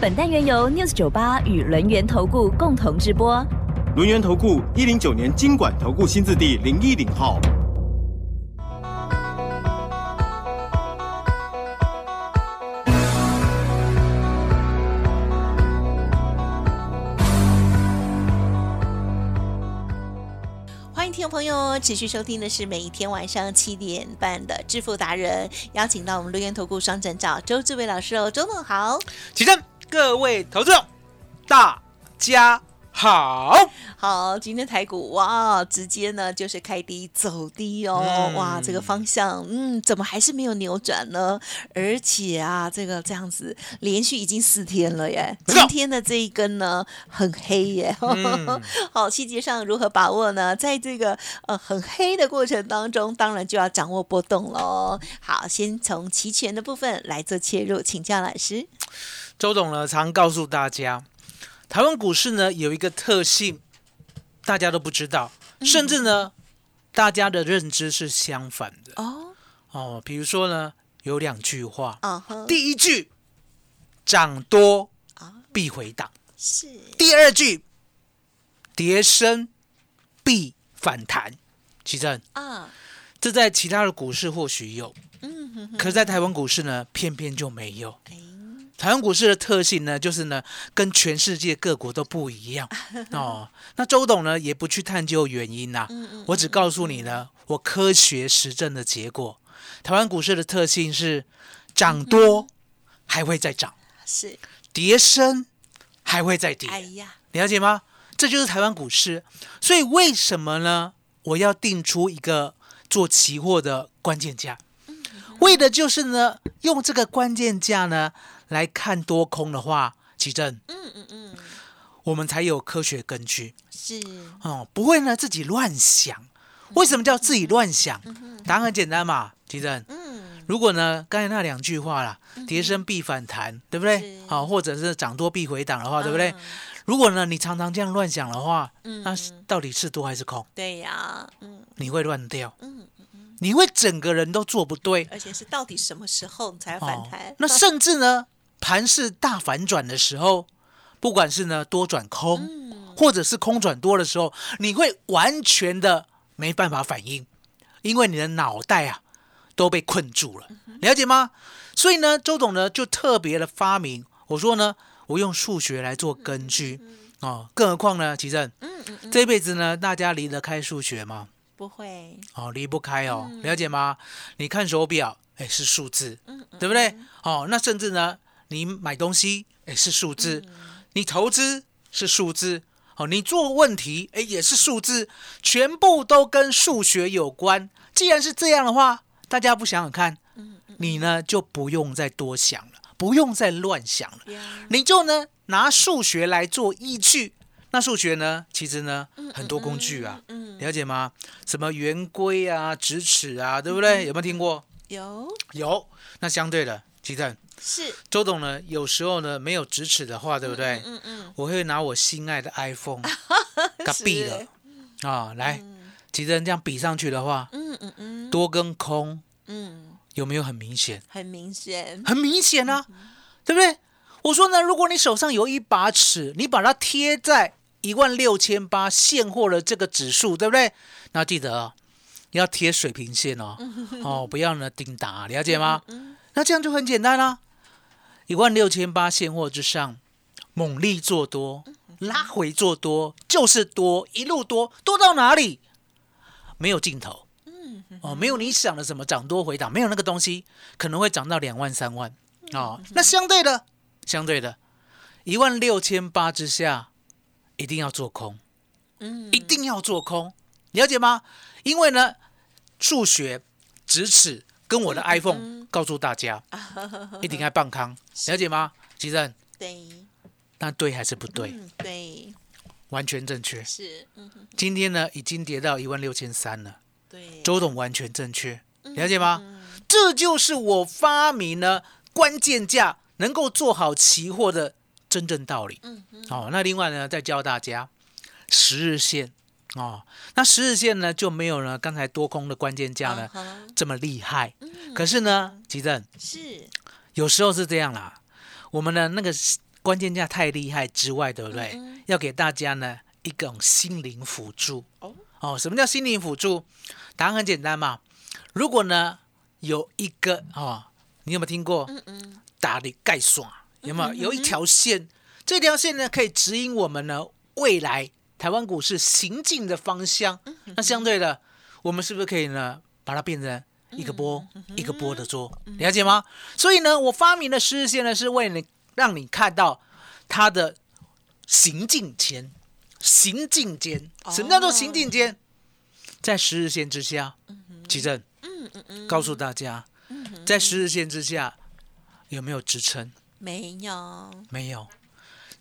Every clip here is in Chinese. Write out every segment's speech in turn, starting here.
本单元由 News 九八与轮源投顾共同直播。轮源投顾一零九年经管投顾新字第零一零号。欢迎听众朋友持续收听的是每一天晚上七点半的致富达人，邀请到我们录音投顾双证照周志伟老师哦，周总好。起身，各位投资者，大家好。好，今天台股哇，直接呢就是开低走低哦，嗯哇，这个方向，嗯，怎么还是没有扭转呢？而且啊，这个这样子连续已经四天了耶，今天的这一根呢很黑耶，嗯 好，细节上如何把握呢？在这个呃很黑的过程当中，当然就要掌握波动喽。好，先从期权的部分来做切入，请教老师。周董呢常告诉大家，台湾股市呢有一个特性，大家都不知道，甚至呢大家的认知是相反的。哦，哦。比如说呢，有两句话，第一句涨多啊。必回档，是。第二句跌升必反弹。奇正，啊，这在其他的股市或许有，嗯哼哼，可是在台湾股市呢，偏偏就没有。哎，台湾股市的特性呢，就是呢，跟全世界各国都不一样 哦。那周董呢，也不去探究原因呐、嗯嗯我只告诉你呢，我科学实证的结果。台湾股市的特性是涨多还会再涨，是，跌升还会再跌，哎呀，了解吗？这就是台湾股市。所以为什么呢？我要定出一个做期货的关键价，为的就是呢，用这个关键价呢来看多空的话，奇正，嗯嗯嗯，我们才有科学根据是，哦，不会呢自己乱想。为什么叫自己乱想？答案很简单嘛，奇正。嗯，如果呢，刚才那两句话啦，跌升必反弹，对不对？是好、或者是涨多必回档的话，对不对嗯？如果呢，你常常这样乱想的话，嗯那是到底是多还是空？对呀，嗯你会乱掉，嗯，你会整个人都做不对。而且是到底什么时候才反弹？哦那甚至呢，盘势大反转的时候，不管是呢多转空，嗯或者是空转多的时候，你会完全的没办法反应，因为你的脑袋啊都被困住了，嗯了解吗？所以呢，周董呢就特别的发明，我说呢，我用数学来做根据哦，更何况呢，奇正嗯这辈子呢，大家离得开数学吗？不会，哦，离不开哦，嗯了解吗？你看手表，哎，是数字，对不对？哦，那甚至呢，你买东西，哎，是数字；你投资是数字，哦，你做问题，哎，也是数字，全部都跟数学有关。既然是这样的话，大家不想想看，你呢就不用再多想了，不用再乱想了，你就呢拿数学来做依据。那数学呢，其实呢很多工具啊，嗯，了解吗？什么圆规啊、直尺啊，对不对？有没有听过？有有。那相对的，吉正是，周董呢，有时候呢没有直尺的话，对不对？嗯嗯，我会拿我心爱的 iPhone 给它比了。啊，来，吉正这样比上去的话，嗯嗯嗯。多跟空嗯，有没有很明显？很明显，很明显啊，对不对？我说呢，如果你手上有一把尺，你把它贴在一万六千八现货的这个指数，对不对？那记得啊，要贴水平线哦，哦，不要呢顶打，了解吗？那这样就很简单啦、一万六千八现货之上，猛力做多，拉回做多，就是多，一路多，多到哪里？没有尽头。哦，没有你想的什么涨多回档，没有那个东西，可能会涨到两万三万哦。那相对的，相对的，一万六千八之下，一定要做空，嗯一定要做空，了解吗？因为呢，数学、直尺跟我的 iPhone 告诉大家，一定要棒康，了解吗？吉正，对，那对还是不对？嗯，对，完全正确。是，今天呢，已经跌到一万六千三了。对，周董完全正确，了解吗？这就是我发明了关键价能够做好期货的真正道理。嗯哼，哦，那另外呢，再教大家十日线哦，那十日线呢就没有呢刚才多空的关键价呢、这么厉害。可是呢，吉正是，有时候是这样啦，我们的那个关键价太厉害之外，对不对？嗯要给大家呢一种心灵辅助。哦哦，什么叫心灵辅助？答案很简单嘛。如果呢有一个哦，你有没有听过嗯嗯，打的盖爽？有没有？有一条线，这条线呢可以指引我们呢未来台湾股市行进的方向。那相对的，我们是不是可以呢把它变成一个波一个波的做？了解吗？所以呢，我发明的十日线呢是为你让你看到它的行进前。行进间，什么叫做行进间？在十日线之下，奇正，告诉大家，在十日线之下有没有支撑？没有，没有。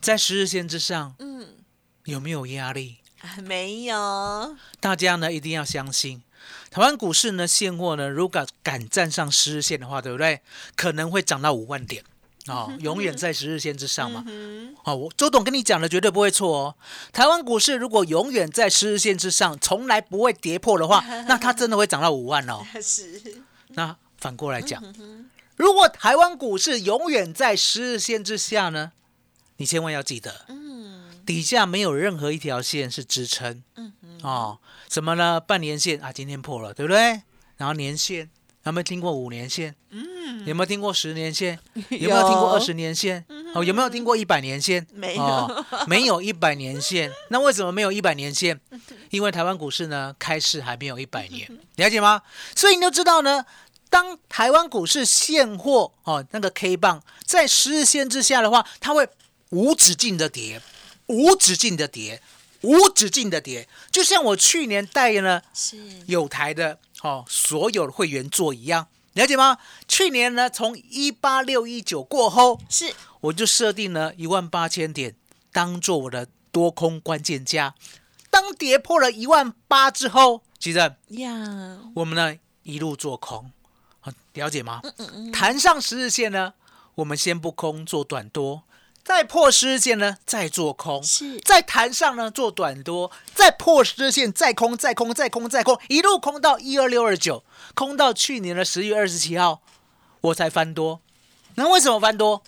在十日线之上嗯，有没有压力？啊没有，大家呢一定要相信，台湾股市呢现货呢，如果敢站上十日线的话，对不对？可能会涨到五万点哦，永远在十日线之上嘛。嗯，哦，我周董跟你讲的绝对不会错哦。台湾股市如果永远在十日线之上，从来不会跌破的话，那它真的会涨到五万哦。是，那反过来讲，如果台湾股市永远在十日线之下呢，你千万要记得，嗯，底下没有任何一条线是支撑。嗯嗯，哦，什么呢？半年线啊，今天破了，对不对？然后年线，有没有听过五年线？嗯，有没有听过十年线？有没有听过二十年线？哦，有没有听过一百年线？没有哦，没有一百年线。那为什么没有一百年线？因为台湾股市呢开市还没有一百年，了解吗？所以你就知道呢，当台湾股市现货哦那个 K 棒在十日线之下的话，它会无止境的跌，无止境的跌，无止境的跌，就像我去年带呢是，有台的哦所有的会员做一样，了解吗？去年呢从一八六一九过后，是，我就设定了一万八千点当做我的多空关键价。当跌破了一万八之后，其实呀，我们呢一路做空，啊了解吗？嗯嗯，弹上十日线呢，我们先不空做短多，再破十日线呢再做空，是，在弹上呢做短多，再破十日线再空再空再空再空，一路空到一二六二九，空到去年的十月二十七号，我才翻多。那为什么翻多？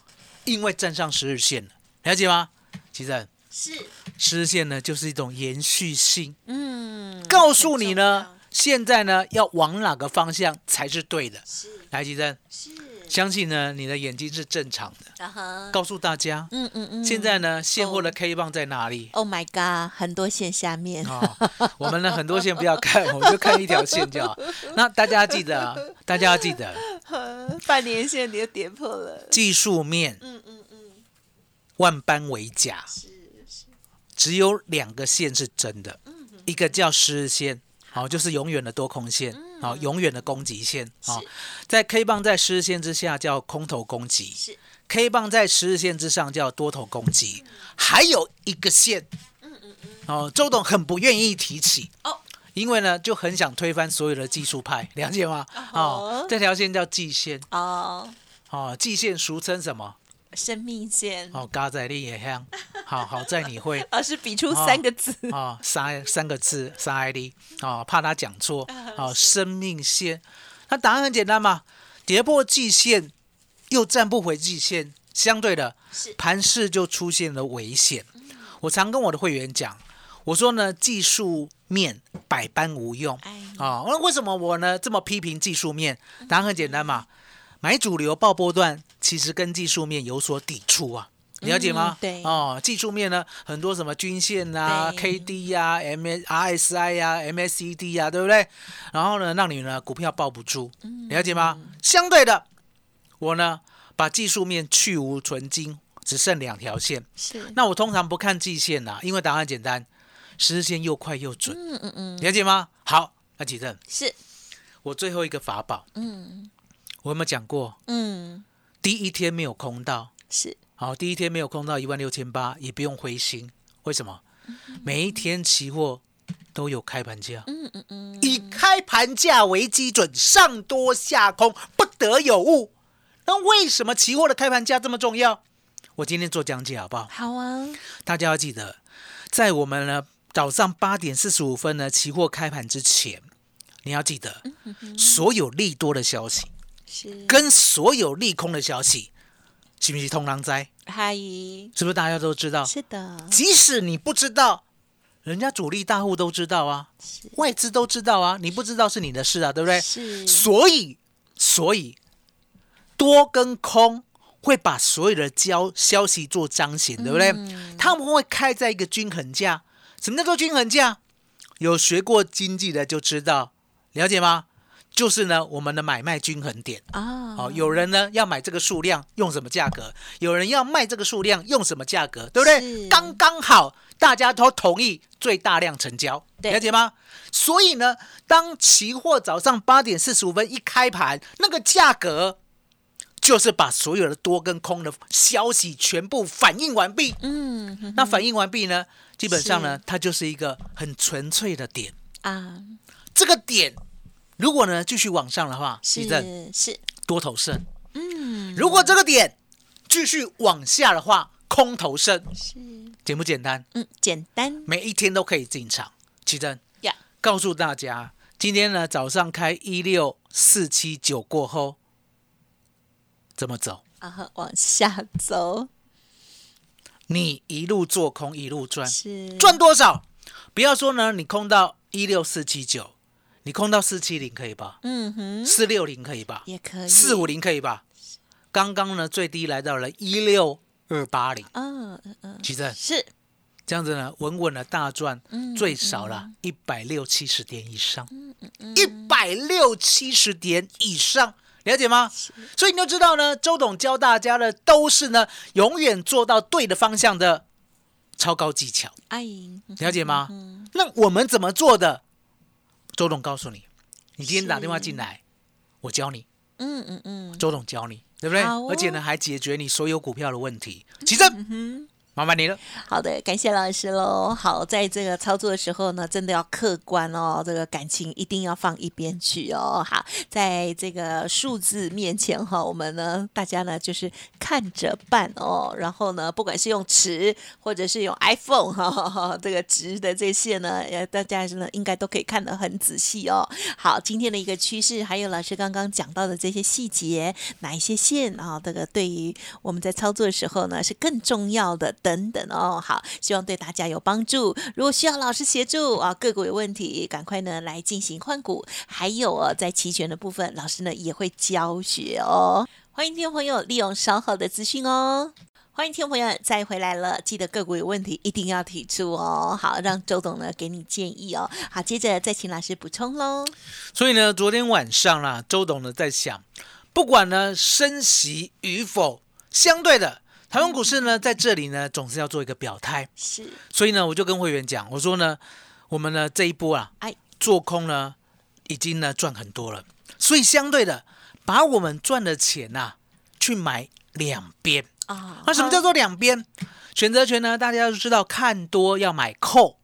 因为站上十日线。了，了解吗？其实是，十日线呢就是一种延续性，嗯，告诉你呢，现在呢要往哪个方向才是对的。是。来，吉珍，是，相信呢你的眼睛是正常的。告诉大家，嗯嗯嗯，现在呢现货的哦 K 棒在哪里？，Oh my God，很多线下面，哦，我们呢很多线不要看，我们就看一条线就好。那大家要记得啊，大家要记得，半年线你就跌破了，技术面嗯嗯嗯，万般为假，是是，只有两个线是真的，嗯一个叫十日线，好、就是永远的多空线，好、永远的攻击线，好、嗯是在 K 棒在十日线之下叫空头攻击。是，K 棒在十日线之上叫多头攻击，还有一个线，哦，周董很不愿意提起。哦。因为呢，就很想推翻所有的技术派，了解吗？哦。哦，这条线叫季线，哦，哦，季线俗称什么？生命线，哦，嘎仔力也香，好好在你会。而 是比出三个字，哦，三三个字，三 ID 哦，怕他讲错哦，生命线。那答案很简单嘛，跌破季线又站不回季线，相对的盘势就出现了危险。我常跟我的会员讲，我说呢，技术面百般无用哎，啊。那为什么我呢这么批评技术面？答案很简单嘛，买主流爆波段其实跟技术面有所抵触啊。了解吗？嗯对哦，技术面呢，很多什么均线啊、K D 呀、M S R S I 呀、M S C D 呀，对不对？然后呢，让你呢股票抱不住，嗯了解吗？相对的，我呢把技术面去无存精，只剩两条线。是，那我通常不看季线啦，因为答案简单，十日线又快又准，嗯嗯嗯，了解吗？好，那几正，是，我最后一个法宝，嗯我有没有讲过？嗯，第一天没有空到，是，好，第一天没有空到一万六千八，也不用灰心。为什么？每一天期货都有开盘价，嗯嗯嗯，以开盘价为基准，上多下空，不得有误。那为什么期货的开盘价这么重要？我今天做讲解好不好？好啊，大家要记得，在我们呢早上八点四十五分呢期货开盘之前，你要记得所有利多的消息跟所有利空的消息，是不是通狼灾？嗨，是不是大家都知道？是的，即使你不知道，人家主力大户都知道啊，外资都知道啊，你不知道是你的事啊，对不对？是所以，所以多跟空会把所有的交消息做彰显，对不对？他们会开在一个均衡价。什么叫做均衡价？有学过经济的就知道，了解吗？就是呢，我们的买卖均衡点。啊，好、有人呢要买这个数量，用什么价格？有人要卖这个数量，用什么价格？对不对？刚刚好，大家都同意最大量成交，了解吗？所以呢，当期货早上八点四十五分一开盘，那个价格就是把所有的多跟空的消息全部反映完毕。嗯哼那反映完毕呢，基本上呢，它就是一个很纯粹的点。啊，这个点如果呢继续往上的话，是是，多头胜。嗯，如果这个点继续往下的话，空头胜，是简不简单？嗯，简单每一天都可以进场。奇珍呀，告诉大家，今天呢早上开一六四七九过后怎么走？啊，往下走你一路做空一路赚，是赚多少？不要说呢，你空到一六四七九，你空到四七零可以吧？嗯哼，四六零可以吧？也可以四五，零可以吧？刚刚呢最低来到了一六二八零，嗯嗯嗯，奇正是这样子呢，稳稳的大赚，嗯最少了一百六七十点以上，一百六七十点以上，了解吗？所以你就知道呢，周董教大家的都是呢，永远做到对的方向的超高技巧，哎，了解吗？那我们怎么做的？周董告诉你，你今天打电话进来，我教你，嗯嗯嗯，周董教你，对不对？哦。而且呢，还解决你所有股票的问题。起正，麻烦你了。好的，感谢老师喽。好，在这个操作的时候呢，真的要客观哦，这个感情一定要放一边去哦。好，在这个数字面前哈，我们呢，大家呢就是看着办哦。然后呢，不管是用尺或者是用 iPhone 哈，这个值的这些呢，呃，大家呢应该都可以看得很仔细哦。好，今天的一个趋势，还有老师刚刚讲到的这些细节，哪一些线啊，这个对于我们在操作的时候呢是更重要的等等哦。好，希望对大家有帮助。如果需要老师协助啊，个股有问题，赶快呢来进行换股。还有哦，在期权的部分，老师呢也会教学哦。欢迎听众朋友利用稍后的资讯哦。欢迎听众朋友再回来了，记得个股有问题一定要提出哦。好，让周董呢给你建议哦。好，接着再请老师补充喽。所以呢，昨天晚上啦，周董呢在想，不管呢升息与否，相对的，台湾股市呢在这里呢总是要做一个表态。是，所以呢，我就跟会员讲，我说呢，我们呢这一波啊，哎，做空呢已经呢赚很多了，所以相对的，把我们赚的钱呐、去买两边。啊那什么叫做两边？选择权呢？大家都知道，看多要买 call，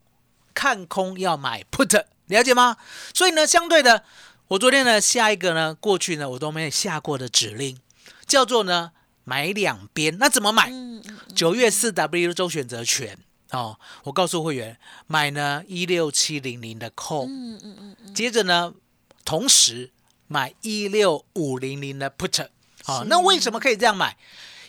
看空要买 put，了解吗？所以呢，相对的，我昨天呢下一个呢，过去呢我都没有下过的指令，叫做呢买两边。那怎么买？九月四 W 周选择权哦，我告诉会员买呢一六七零零的 call，嗯嗯嗯嗯，接着呢，同时买一六五零零的 put。好、那为什么可以这样买？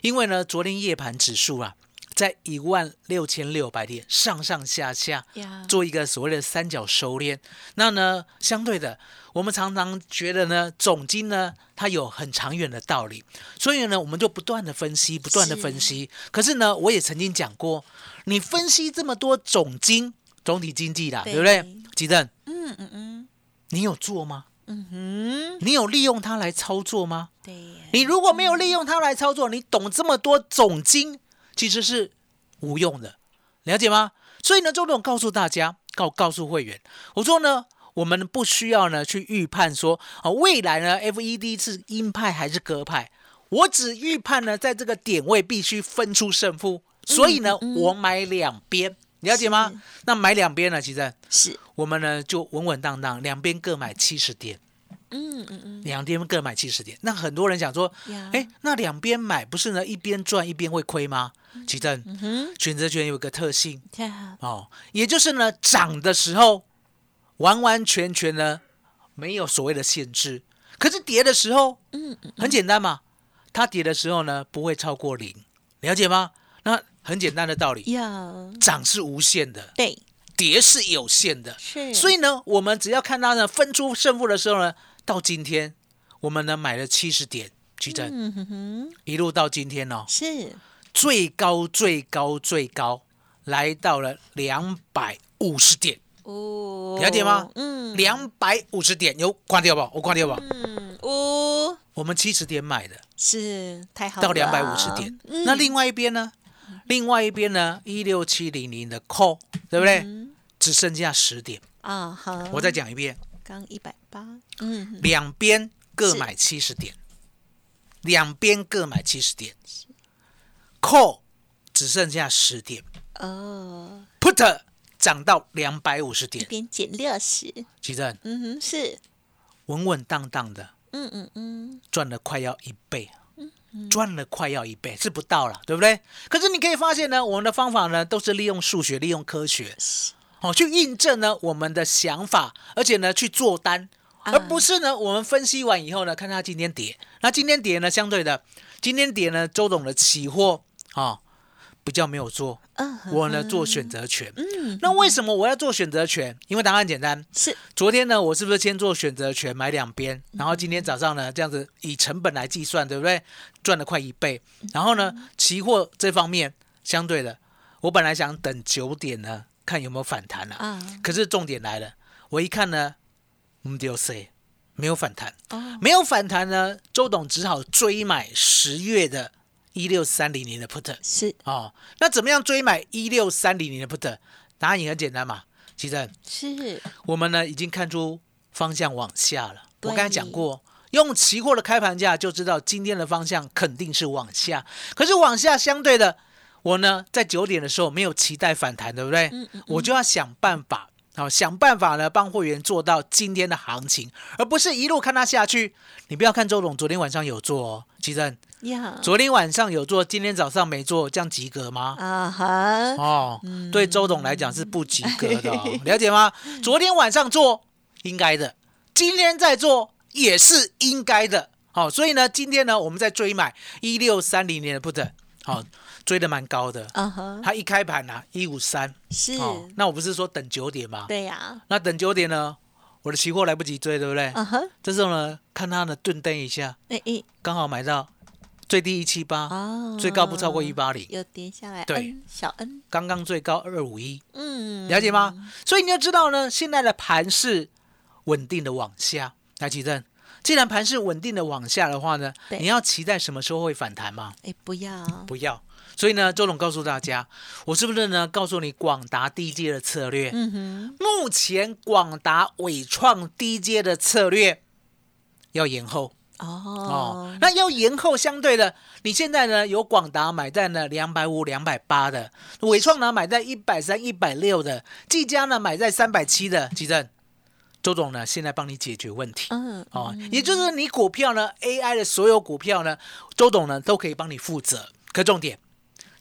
因为呢，昨天夜盘指数啊，在一万六千六百点上上下下，做一个所谓的三角收敛。那呢，相对的，我们常常觉得呢，总金呢，它有很长远的道理，所以呢，我们就不断的分析，不断的分析。可是呢，我也曾经讲过，你分析这么多总金总体经济啦，对对不对？吉正，嗯嗯嗯你有做吗？嗯哼，你有利用它来操作吗？对，你如果没有利用它来操作，你懂这么多总经，其实是无用的，了解吗？所以呢，周董告诉大家，告告诉会员，我说呢，我们不需要呢去预判说啊、未来呢 FED 是鹰派还是鸽派，我只预判呢，在这个点位必须分出胜负，所以呢，我买两边，了解吗？那买两边呢，其实是，我们呢就稳稳当当，两边各买七十点，嗯嗯嗯，两边各买七十点。那很多人想说，呀。哎，那两边买不是呢一边赚一边会亏吗？其实嗯哼，选择权有个特性。哦，也就是呢涨的时候完完全全呢没有所谓的限制，可是跌的时候，嗯嗯很简单嘛，它跌的时候呢不会超过零，了解吗？那很简单的道理，呀，涨是无限的，对，跌是有限的，是，所以呢，我们只要看到呢分出胜负的时候呢，到今天我们呢买了七十点，举证、嗯哼哼，一路到今天哦，是，最高最高最高来到了两百五十点，哦，了解吗嗯，两百五十点有关掉吧？我关掉吧。嗯，哦，我们七十点买的，是太好了，到两百五十点。嗯那另外一边呢？另外一边呢？一六七零零的 call，对不对？嗯只剩下十点。啊好，我再讲一遍，刚一百八，嗯，两边各是。买七十点，两边各买七十点，call 只剩下十点。哦，，put 涨到两百五十一点，边减六十，奇正。嗯哼，是，稳稳当当的。嗯嗯嗯，赚了快要一倍。赚了快要一倍，是不到了，对不对？可是你可以发现呢，我们的方法呢，都是利用数学、利用科学，哦，去印证呢我们的想法，而且呢去做单，啊而不是呢我们分析完以后呢，看它今天跌，那今天跌呢，相对的，今天跌呢，周董的期货啊、哦、比较没有做，嗯，我呢做选择权。嗯，那为什么我要做选择权？因为答案简单，是，昨天呢，我是不是先做选择权买两边，然后今天早上呢，这样子以成本来计算，对不对？赚了快一倍。然后呢，期货这方面相对的，我本来想等九点呢，看有没有反弹啊。啊，可是重点来了，我一看呢，嗯，丢 C 没有反弹，哦，没有反弹呢，周董只好追买十月的一六三零零的 put 是哦。那怎么样追买一六三零零的 put？答案也很简单嘛，其实是，我们呢已经看出方向往下了。我刚才讲过，用期货的开盘价就知道今天的方向肯定是往下。可是往下相对的，我呢在九点的时候没有期待反弹，对不对？嗯嗯我就要想办法。好，想办法呢，帮会员做到今天的行情，而不是一路看它下去。你不要看周董昨天晚上有做哦，其实呀，昨天晚上有做，今天早上没做，这样及格吗？啊哈，哦，嗯对周董来讲是不及格的、哦，了解吗？昨天晚上做应该的，今天再做也是应该的。好、所以呢，今天呢，我们在追买一六三零年的 put，好、追的蛮高的。啊哈，它一开盘啊，一五三，是，哦，那我不是说等九点吗？对呀，那等九点呢，我的期货来不及追，对不对？啊哈，这时候呢，看它呢顿蹬一下，哎哎，刚好买到最低一七八，啊，最高不超过一八零，有跌下来，对嗯，小 N，刚刚最高二五一。嗯，了解吗？所以你要知道呢，现在的盘是稳定的往下。来，奇正，既然盘是稳定的往下的话呢，你要期待什么时候会反弹吗？哎，不要，不要。所以呢，周董告诉大家，我是不是呢告诉你广达低阶的策略？嗯哼，目前广达伟创低阶的策略要延后哦哦，，那要延后相对的，你现在呢有广达买在呢两百五、两百八的，伟创呢买在一百三、一百六的，技嘉呢买在三百七的，吉正，周总呢现在帮你解决问题。嗯，哦，也就是你股票呢，AI 的所有股票呢，周总呢都可以帮你负责。可重点，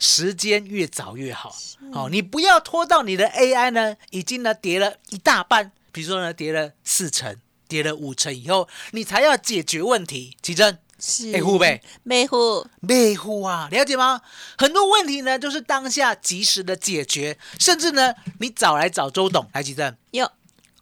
时间越早越好。哦，你不要拖到你的 AI 呢已经呢跌了一大半，比如说呢跌了四成、跌了五成以后，你才要解决问题。奇珍，是，哎护贝，美户，美户啊，了解吗？很多问题呢，就是当下及时的解决，甚至呢，你找来找周董来，奇珍，有，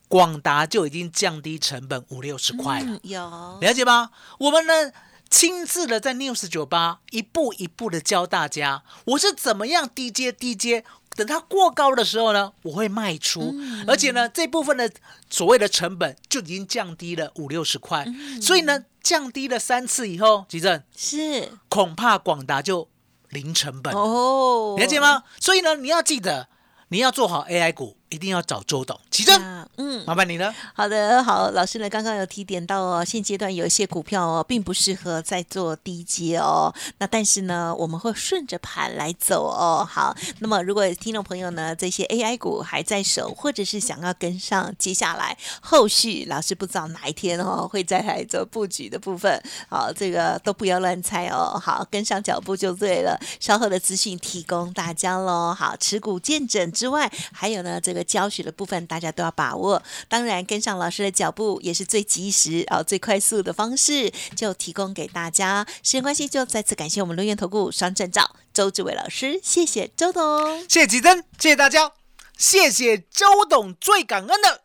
广达就已经降低成本五六十块了。嗯，有，了解吗？我们呢亲自的在 News 酒吧一步一步的教大家，我是怎么样低阶低阶，等它过高的时候呢，我会卖出，而且呢这部分的所谓的成本就已经降低了五六十块，所以呢降低了三次以后，吉正是，恐怕广达就零成本，哦，了解？吗？所以呢你要记得。你要做好 AI 股，一定要找周董。奇正，那嗯，麻烦你了。好的，好，老师呢刚刚有提点到哦，现阶段有一些股票哦，并不适合再做低阶哦。那但是呢，我们会顺着盘来走哦。好，那么如果听众朋友呢，这些 AI 股还在手，或者是想要跟上接下来后续，老师不知道哪一天哦会再来做布局的部分，好，这个都不要乱猜哦。好，跟上脚步就对了。稍后的资讯提供大家喽。好，持股见证之外，还有呢这个教学的部分，大家都要把握。当然，跟上老师的脚步也是最及时啊、最快速的方式，就提供给大家。时间关系，就再次感谢我们龙源投顾双证照周志伟老师，谢谢周董。谢谢吉珍，谢谢大家，谢谢周董，最感恩的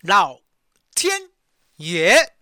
老天爷。